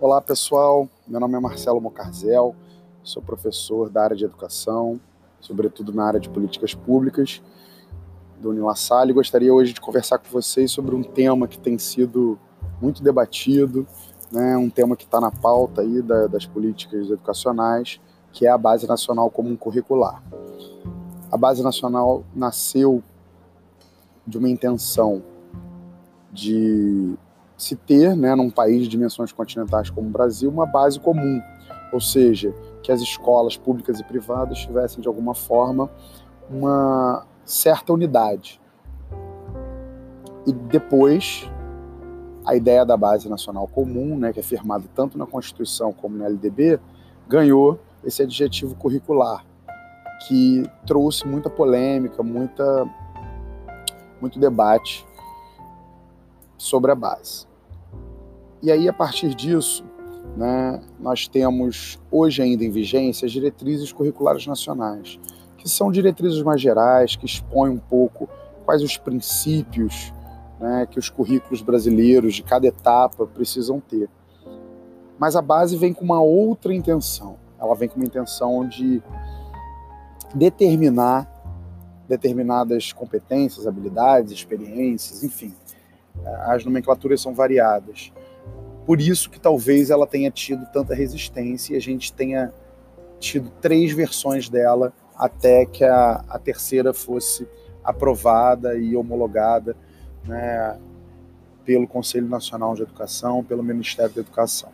Olá pessoal, meu nome é Marcelo Mocarzel, sou professor da área de educação, sobretudo na área de políticas públicas do Unilassalle e gostaria hoje de conversar com vocês sobre um tema que tem sido muito debatido, né, um tema que está na pauta aí da, das políticas educacionais, que é a Base Nacional Comum Curricular. A Base Nacional nasceu de uma intenção de se ter, né, num país de dimensões continentais como o Brasil, uma base comum, ou seja, que as escolas públicas e privadas tivessem de alguma forma uma certa unidade. E depois, a ideia da base nacional comum, né, que é firmada tanto na Constituição como na LDB, ganhou esse adjetivo curricular, que trouxe muita polêmica, muita, muito debate sobre a base. E aí, a partir disso, né, nós temos hoje ainda em vigência as diretrizes curriculares nacionais, que são diretrizes mais gerais, que expõem um pouco quais os princípios né, que os currículos brasileiros de cada etapa precisam ter. Mas a base vem com uma outra intenção. Ela vem com uma intenção de determinar determinadas competências, habilidades, experiências, enfim. As nomenclaturas são variadas. Por isso que talvez ela tenha tido tanta resistência e a gente tenha tido três versões dela até que a, a terceira fosse aprovada e homologada né, pelo Conselho Nacional de Educação, pelo Ministério da Educação.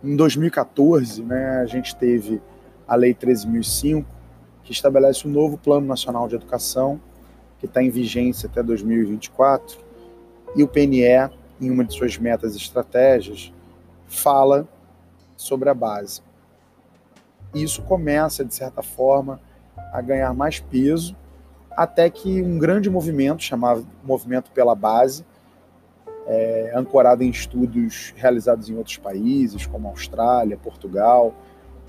Em 2014, né, a gente teve a Lei 13.005, que estabelece o um novo Plano Nacional de Educação, que está em vigência até 2024, e o PNE em uma de suas metas e estratégias, fala sobre a base. E isso começa, de certa forma, a ganhar mais peso, até que um grande movimento, chamado Movimento pela Base, é, ancorado em estudos realizados em outros países, como Austrália, Portugal,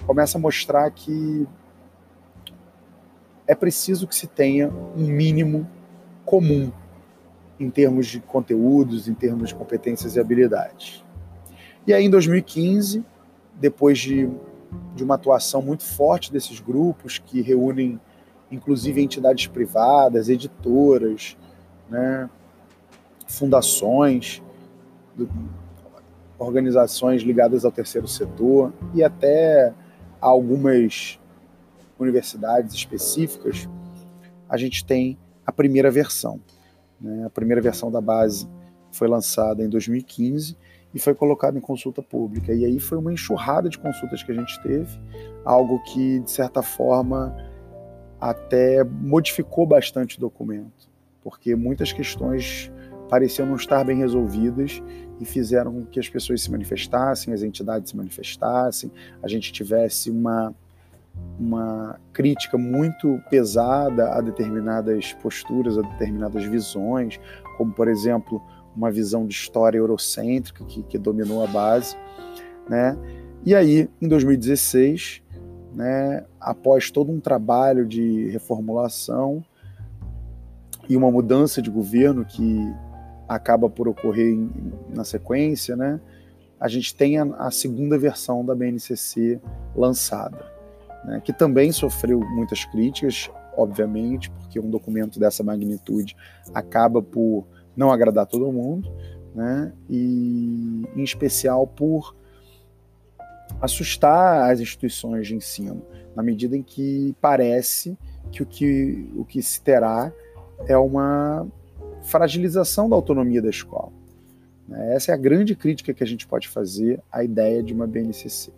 começa a mostrar que é preciso que se tenha um mínimo comum em termos de conteúdos, em termos de competências e habilidades. E aí, em 2015, depois de, de uma atuação muito forte desses grupos, que reúnem inclusive entidades privadas, editoras, né, fundações, organizações ligadas ao terceiro setor e até algumas universidades específicas, a gente tem a primeira versão. Né? A primeira versão da base foi lançada em 2015 e foi colocada em consulta pública. E aí foi uma enxurrada de consultas que a gente teve, algo que, de certa forma, até modificou bastante o documento, porque muitas questões pareciam não estar bem resolvidas e fizeram com que as pessoas se manifestassem, as entidades se manifestassem, a gente tivesse uma uma crítica muito pesada a determinadas posturas, a determinadas visões, como, por exemplo, uma visão de história eurocêntrica que, que dominou a base. Né? E aí, em 2016, né, após todo um trabalho de reformulação e uma mudança de governo que acaba por ocorrer em, na sequência, né, a gente tem a, a segunda versão da BNCC lançada né, que também sofreu muitas críticas, obviamente, porque um documento dessa magnitude acaba por não agradar todo mundo, né, e em especial por assustar as instituições de ensino, na medida em que parece que o que, o que se terá é uma fragilização da autonomia da escola. Né. Essa é a grande crítica que a gente pode fazer à ideia de uma BNCC.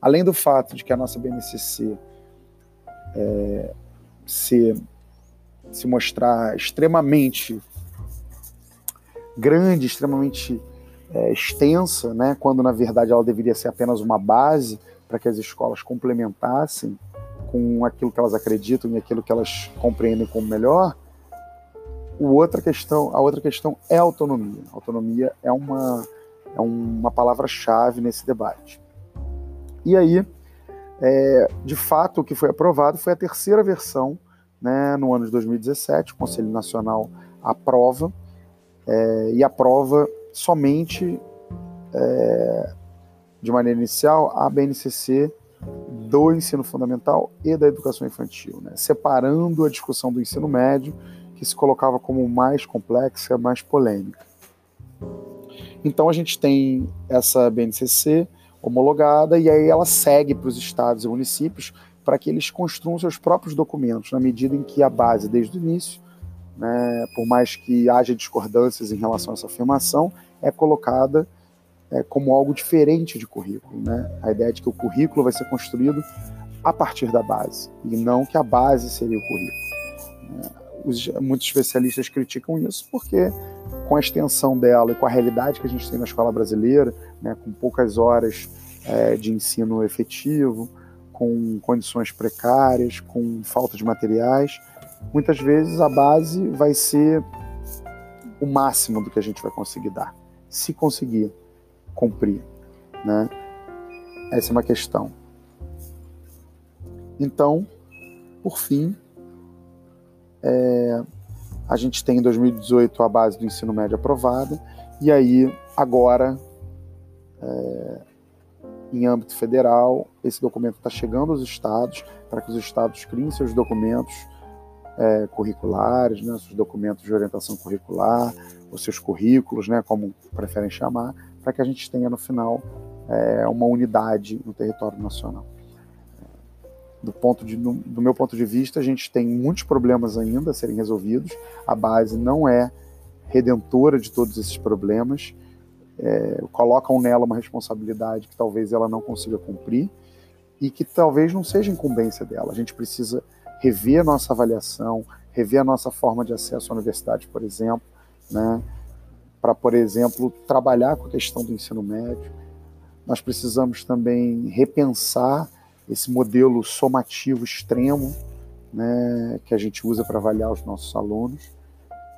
Além do fato de que a nossa BNCC é, se, se mostrar extremamente grande, extremamente é, extensa, né, quando na verdade ela deveria ser apenas uma base para que as escolas complementassem com aquilo que elas acreditam e aquilo que elas compreendem como melhor. O outra questão, a outra questão é a autonomia. Autonomia é uma, é uma palavra-chave nesse debate. E aí, é, de fato, o que foi aprovado foi a terceira versão, né, no ano de 2017, o Conselho Nacional aprova, é, e aprova somente é, de maneira inicial a BNCC do ensino fundamental e da educação infantil, né? separando a discussão do ensino médio, que se colocava como mais complexa, mais polêmica. Então a gente tem essa BNCC homologada e aí ela segue para os estados e municípios para que eles construam seus próprios documentos, na medida em que a base, desde o início, né, por mais que haja discordâncias em relação a essa afirmação, é colocada é, como algo diferente de currículo. Né? A ideia de que o currículo vai ser construído a partir da base, e não que a base seria o currículo. Né? Os, muitos especialistas criticam isso porque, com a extensão dela e com a realidade que a gente tem na escola brasileira, né, com poucas horas é, de ensino efetivo, com condições precárias, com falta de materiais, muitas vezes a base vai ser o máximo do que a gente vai conseguir dar, se conseguir cumprir, né? Essa é uma questão. Então, por fim, é, a gente tem em 2018 a base do ensino médio aprovada, e aí agora, é, em âmbito federal, esse documento está chegando aos estados, para que os estados criem seus documentos é, curriculares, né, seus documentos de orientação curricular, os seus currículos, né, como preferem chamar, para que a gente tenha no final é, uma unidade no território nacional. Do, ponto de, no, do meu ponto de vista, a gente tem muitos problemas ainda a serem resolvidos. A base não é redentora de todos esses problemas. É, colocam nela uma responsabilidade que talvez ela não consiga cumprir e que talvez não seja incumbência dela. A gente precisa rever a nossa avaliação, rever a nossa forma de acesso à universidade, por exemplo, né? para, por exemplo, trabalhar com a questão do ensino médio. Nós precisamos também repensar esse modelo somativo extremo né, que a gente usa para avaliar os nossos alunos.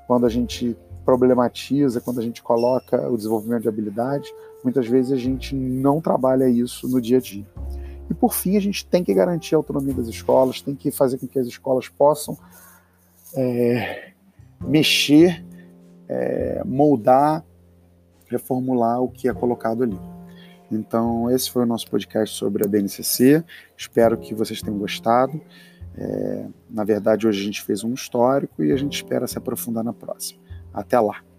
Quando a gente problematiza, quando a gente coloca o desenvolvimento de habilidades, muitas vezes a gente não trabalha isso no dia a dia. E por fim, a gente tem que garantir a autonomia das escolas, tem que fazer com que as escolas possam é, mexer é, moldar, reformular o que é colocado ali. Então, esse foi o nosso podcast sobre a BNCC. Espero que vocês tenham gostado. É, na verdade, hoje a gente fez um histórico e a gente espera se aprofundar na próxima. Até lá!